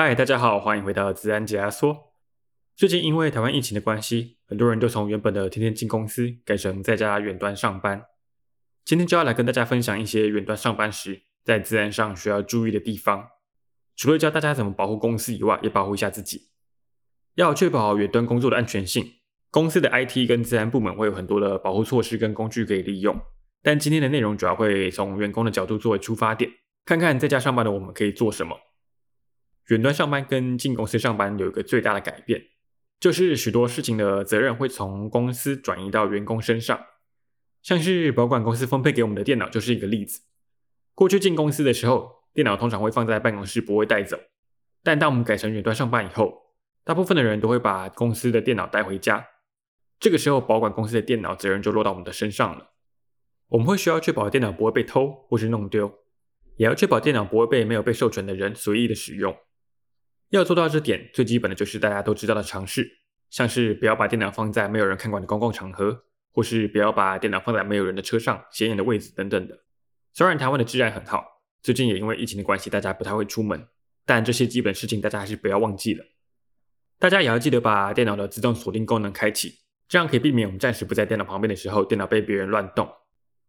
嗨，大家好，欢迎回到自然解压缩。最近因为台湾疫情的关系，很多人都从原本的天天进公司改成在家远端上班。今天就要来跟大家分享一些远端上班时在自然上需要注意的地方。除了教大家怎么保护公司以外，也保护一下自己。要确保远端工作的安全性，公司的 IT 跟自然部门会有很多的保护措施跟工具可以利用。但今天的内容主要会从员工的角度作为出发点，看看在家上班的我们可以做什么。远端上班跟进公司上班有一个最大的改变，就是许多事情的责任会从公司转移到员工身上。像是保管公司分配给我们的电脑就是一个例子。过去进公司的时候，电脑通常会放在办公室，不会带走。但当我们改成远端上班以后，大部分的人都会把公司的电脑带回家。这个时候，保管公司的电脑责任就落到我们的身上了。我们会需要确保电脑不会被偷或是弄丢，也要确保电脑不会被没有被授权的人随意的使用。要做到这点，最基本的就是大家都知道的常识，像是不要把电脑放在没有人看管的公共场合，或是不要把电脑放在没有人的车上、显眼的位置等等的。虽然台湾的治安很好，最近也因为疫情的关系，大家不太会出门，但这些基本事情大家还是不要忘记了。大家也要记得把电脑的自动锁定功能开启，这样可以避免我们暂时不在电脑旁边的时候，电脑被别人乱动。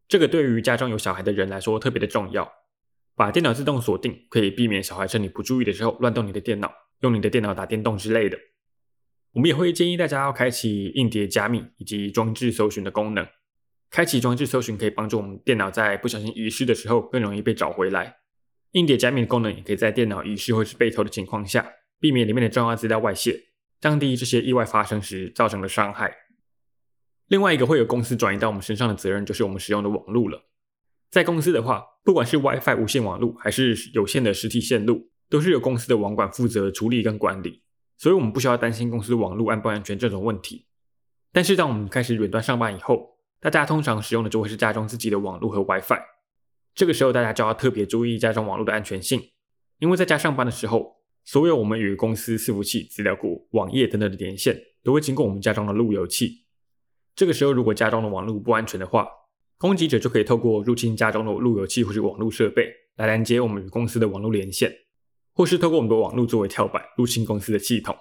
这个对于家中有小孩的人来说特别的重要。把电脑自动锁定，可以避免小孩趁你不注意的时候乱动你的电脑，用你的电脑打电动之类的。我们也会建议大家要开启硬碟加密以及装置搜寻的功能。开启装置搜寻可以帮助我们电脑在不小心遗失的时候更容易被找回来。硬碟加密的功能也可以在电脑遗失或是被偷的情况下，避免里面的重要资料外泄，降低这些意外发生时造成的伤害。另外一个会有公司转移到我们身上的责任，就是我们使用的网络了。在公司的话，不管是 WiFi 无线网络还是有线的实体线路，都是由公司的网管负责处理跟管理，所以我们不需要担心公司网络安不安全这种问题。但是当我们开始远端上班以后，大家通常使用的就会是家中自己的网络和 WiFi，这个时候大家就要特别注意家中网络的安全性，因为在家上班的时候，所有我们与公司伺服器、资料库、网页等等的连线，都会经过我们家中的路由器。这个时候如果家中的网络不安全的话，攻击者就可以透过入侵家中的路由器或是网络设备来拦截我们与公司的网络连线，或是透过我们的网络作为跳板入侵公司的系统。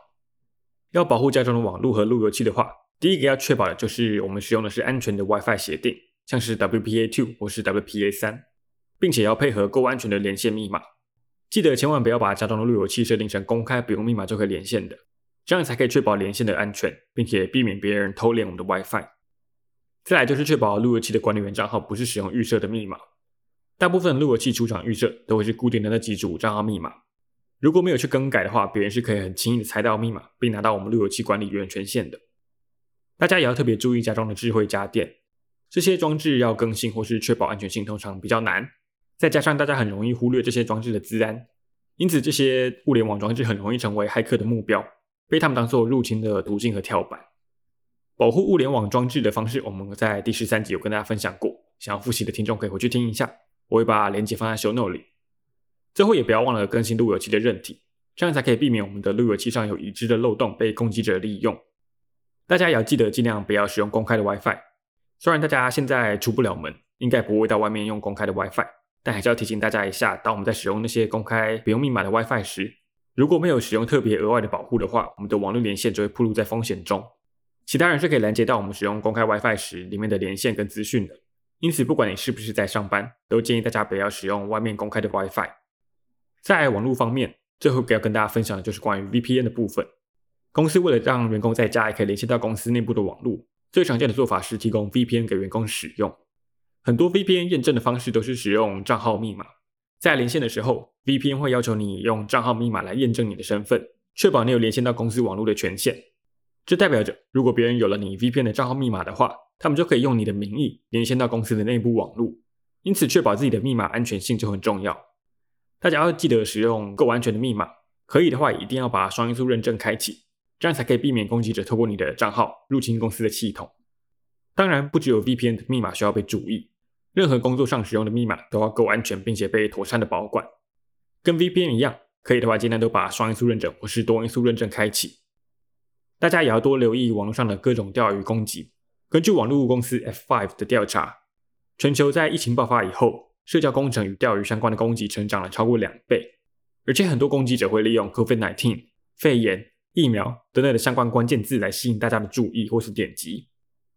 要保护家中的网络和路由器的话，第一个要确保的就是我们使用的是安全的 WiFi 协定，像是 WPA2 或是 WPA3，并且要配合够安全的连线密码。记得千万不要把家中的路由器设定成公开不用密码就可以连线的，这样才可以确保连线的安全，并且避免别人偷连我们的 WiFi。再来就是确保路由器的管理员账号不是使用预设的密码。大部分路由器出厂预设都会是固定的那几组账号密码。如果没有去更改的话，别人是可以很轻易的猜到密码，并拿到我们路由器管理员权限的。大家也要特别注意家中的智慧家电，这些装置要更新或是确保安全性通常比较难。再加上大家很容易忽略这些装置的资安，因此这些物联网装置很容易成为骇客的目标，被他们当做入侵的途径和跳板。保护物联网装置的方式，我们在第十三集有跟大家分享过。想要复习的听众可以回去听一下，我会把链接放在 show note 里。最后也不要忘了更新路由器的韧体，这样才可以避免我们的路由器上有已知的漏洞被攻击者利用。大家也要记得尽量不要使用公开的 WiFi。虽然大家现在出不了门，应该不会到外面用公开的 WiFi，但还是要提醒大家一下，当我们在使用那些公开不用密码的 WiFi 时，如果没有使用特别额外的保护的话，我们的网络连线就会暴露在风险中。其他人是可以拦截到我们使用公开 WiFi 时里面的连线跟资讯的，因此不管你是不是在上班，都建议大家不要使用外面公开的 WiFi。在网络方面，最后要跟大家分享的就是关于 VPN 的部分。公司为了让员工在家也可以连线到公司内部的网络，最常见的做法是提供 VPN 给员工使用。很多 VPN 验证的方式都是使用账号密码，在连线的时候，VPN 会要求你用账号密码来验证你的身份，确保你有连线到公司网络的权限。这代表着，如果别人有了你 VPN 的账号密码的话，他们就可以用你的名义连线到公司的内部网络。因此，确保自己的密码安全性就很重要。大家要记得使用够安全的密码，可以的话，一定要把双因素认证开启，这样才可以避免攻击者透过你的账号入侵公司的系统。当然，不只有 VPN 的密码需要被注意，任何工作上使用的密码都要够安全，并且被妥善的保管。跟 VPN 一样，可以的话，尽量都把双因素认证或是多因素认证开启。大家也要多留意网络上的各种钓鱼攻击。根据网络公司 F5 的调查，全球在疫情爆发以后，社交工程与钓鱼相关的攻击成长了超过两倍。而且很多攻击者会利用 COVID-19、肺炎、疫苗等等的相关关键字来吸引大家的注意或是点击。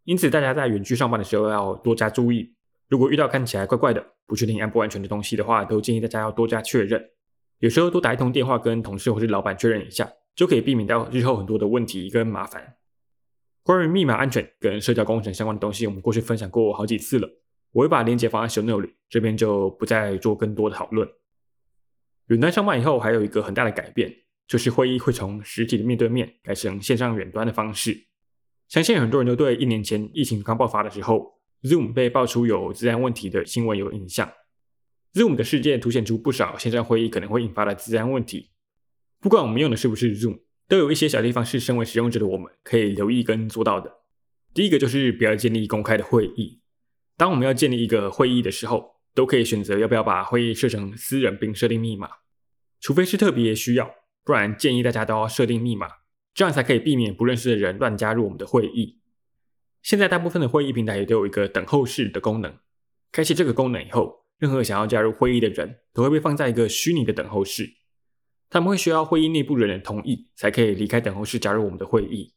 因此，大家在远距上班的时候要多加注意。如果遇到看起来怪怪的、不确定安不安全的东西的话，都建议大家要多加确认。有时候多打一通电话跟同事或是老板确认一下，就可以避免掉日后很多的问题跟麻烦。关于密码安全跟社交工程相关的东西，我们过去分享过好几次了，我会把链接放在 show note 里，这边就不再做更多的讨论。远端上班以后，还有一个很大的改变，就是会议会从实体的面对面改成线上远端的方式。相信很多人都对一年前疫情刚爆发的时候，Zoom 被爆出有治安问题的新闻有印象。Zoom 的事件凸显出不少线上会议可能会引发的治安问题。不管我们用的是不是 Zoom，都有一些小地方是身为使用者的我们可以留意跟做到的。第一个就是不要建立公开的会议。当我们要建立一个会议的时候，都可以选择要不要把会议设成私人并设定密码，除非是特别需要，不然建议大家都要设定密码。这样才可以避免不认识的人乱加入我们的会议。现在大部分的会议平台也都有一个等候室的功能。开启这个功能以后，任何想要加入会议的人都会被放在一个虚拟的等候室。他们会需要会议内部人的同意，才可以离开等候室加入我们的会议。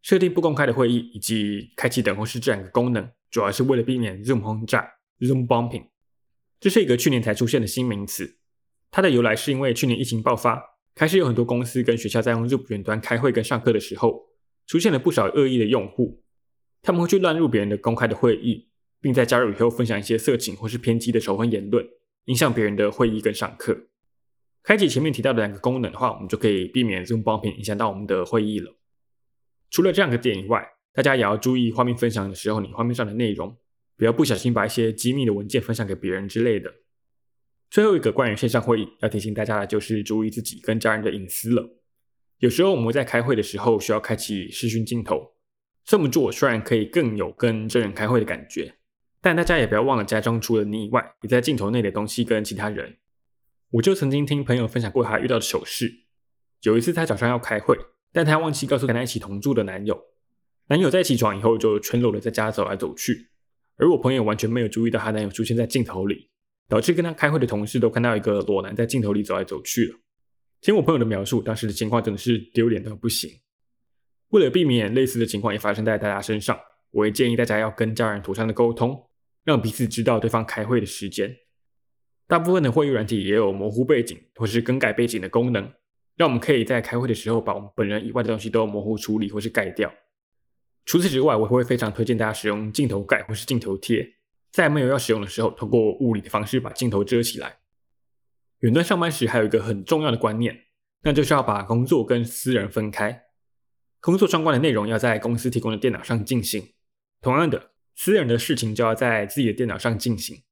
设定不公开的会议以及开启等候室这两个功能，主要是为了避免 Zoom 轰炸 （Zoom bombing）。这是一个去年才出现的新名词。它的由来是因为去年疫情爆发。开始有很多公司跟学校在用 Zoom 远端开会跟上课的时候，出现了不少恶意的用户，他们会去乱入别人的公开的会议，并在加入以后分享一些色情或是偏激的仇恨言论，影响别人的会议跟上课。开启前面提到的两个功能的话，我们就可以避免 Zoom bombing 影响到我们的会议了。除了这两个点以外，大家也要注意画面分享的时候，你画面上的内容，不要不小心把一些机密的文件分享给别人之类的。最后一个关于线上会议要提醒大家的就是注意自己跟家人的隐私了。有时候我们在开会的时候需要开启视讯镜头，这么做虽然可以更有跟真人开会的感觉，但大家也不要忘了家中除了你以外，你在镜头内的东西跟其他人。我就曾经听朋友分享过他遇到的糗事。有一次他早上要开会，但他忘记告诉跟他一起同住的男友，男友在起床以后就全裸的在家走来走去，而我朋友完全没有注意到他男友出现在镜头里。导致跟他开会的同事都看到一个裸男在镜头里走来走去了。听我朋友的描述，当时的情况真的是丢脸到不行。为了避免类似的情况也发生在大家身上，我也建议大家要跟家人妥善的沟通，让彼此知道对方开会的时间。大部分的会议软体也有模糊背景或是更改背景的功能，让我们可以在开会的时候把我们本人以外的东西都模糊处理或是盖掉。除此之外，我会非常推荐大家使用镜头盖或是镜头贴。在没有要使用的时候，通过物理的方式把镜头遮起来。远端上班时还有一个很重要的观念，那就是要把工作跟私人分开。工作相关的内容要在公司提供的电脑上进行，同样的，私人的事情就要在自己的电脑上进行。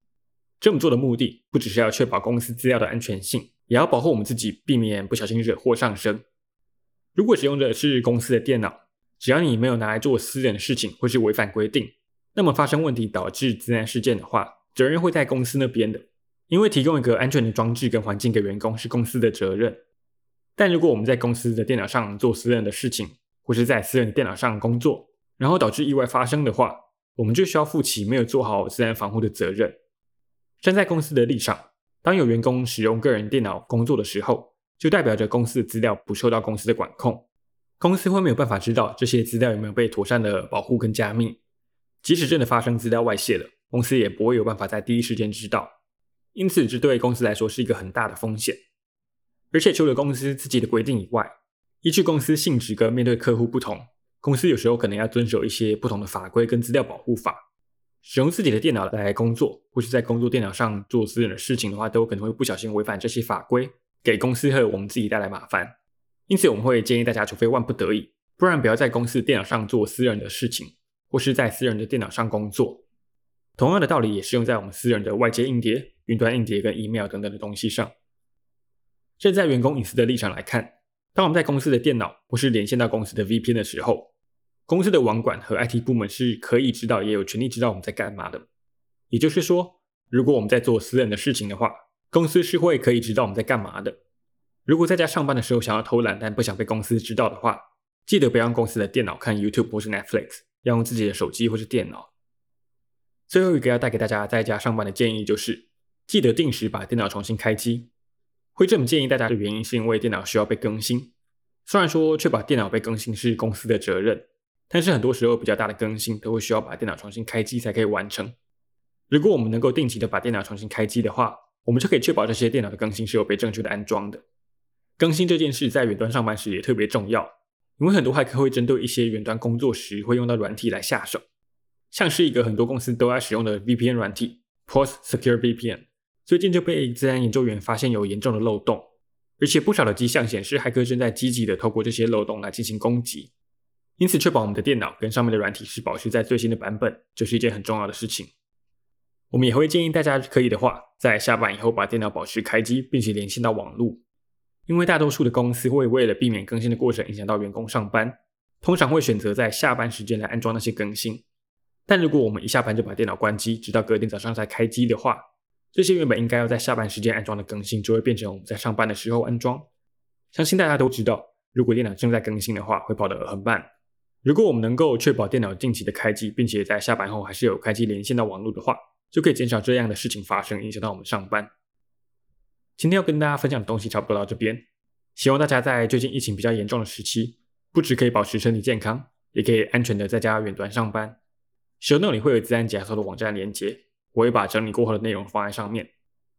这么做的目的不只是要确保公司资料的安全性，也要保护我们自己，避免不小心惹祸上身。如果使用的是公司的电脑，只要你没有拿来做私人的事情，或是违反规定。那么发生问题导致自然事件的话，责任会在公司那边的，因为提供一个安全的装置跟环境给员工是公司的责任。但如果我们在公司的电脑上做私人的事情，或是在私人的电脑上工作，然后导致意外发生的话，我们就需要负起没有做好自然防护的责任。站在公司的立场，当有员工使用个人电脑工作的时候，就代表着公司的资料不受到公司的管控，公司会没有办法知道这些资料有没有被妥善的保护跟加密。即使真的发生资料外泄了，公司也不会有办法在第一时间知道，因此这对公司来说是一个很大的风险。而且除了公司自己的规定以外，依据公司性质跟面对客户不同，公司有时候可能要遵守一些不同的法规跟资料保护法。使用自己的电脑来工作，或是在工作电脑上做私人的事情的话，都可能会不小心违反这些法规，给公司和我们自己带来麻烦。因此我们会建议大家，除非万不得已，不然不要在公司电脑上做私人的事情。或是在私人的电脑上工作，同样的道理也适用在我们私人的外接硬碟、云端硬碟跟 email 等等的东西上。站在员工隐私的立场来看，当我们在公司的电脑或是连线到公司的 VPN 的时候，公司的网管和 IT 部门是可以知道，也有权利知道我们在干嘛的。也就是说，如果我们在做私人的事情的话，公司是会可以知道我们在干嘛的。如果在家上班的时候想要偷懒，但不想被公司知道的话，记得不要用公司的电脑看 YouTube 或是 Netflix。要用自己的手机或是电脑。最后一个要带给大家在家上班的建议就是，记得定时把电脑重新开机。会这么建议大家的原因，是因为电脑需要被更新。虽然说确保电脑被更新是公司的责任，但是很多时候比较大的更新都会需要把电脑重新开机才可以完成。如果我们能够定期的把电脑重新开机的话，我们就可以确保这些电脑的更新是有被正确的安装的。更新这件事在远端上班时也特别重要，因为很多骇客会针对一些远端工作时会用到软体来下手，像是一个很多公司都在使用的 VPN 软体，Post Secure VPN。最近就被自然研究员发现有严重的漏洞，而且不少的迹象显示，骇客正在积极的透过这些漏洞来进行攻击。因此，确保我们的电脑跟上面的软体是保持在最新的版本，就是一件很重要的事情。我们也会建议大家可以的话，在下班以后把电脑保持开机，并且连线到网络，因为大多数的公司会为了避免更新的过程影响到员工上班，通常会选择在下班时间来安装那些更新。但如果我们一下班就把电脑关机，直到隔天早上才开机的话，这些原本应该要在下班时间安装的更新，就会变成我们在上班的时候安装。相信大家都知道，如果电脑正在更新的话，会跑得很慢。如果我们能够确保电脑定期的开机，并且在下班后还是有开机连线到网络的话，就可以减少这样的事情发生，影响到我们上班。今天要跟大家分享的东西差不多到这边，希望大家在最近疫情比较严重的时期，不止可以保持身体健康，也可以安全的在家远端上班。show note 里会有资安解锁的网站连接。我会把整理过后的内容放在上面。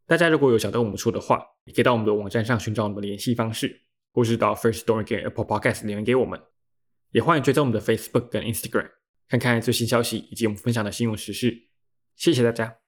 大家如果有想跟我们说的话，也可以到我们的网站上寻找我们的联系方式，或是到 Firstory 跟 Apple Podcast 留言给我们。也欢迎追踪我们的 Facebook 跟 Instagram，看看最新消息以及我们分享的新闻时事。谢谢大家。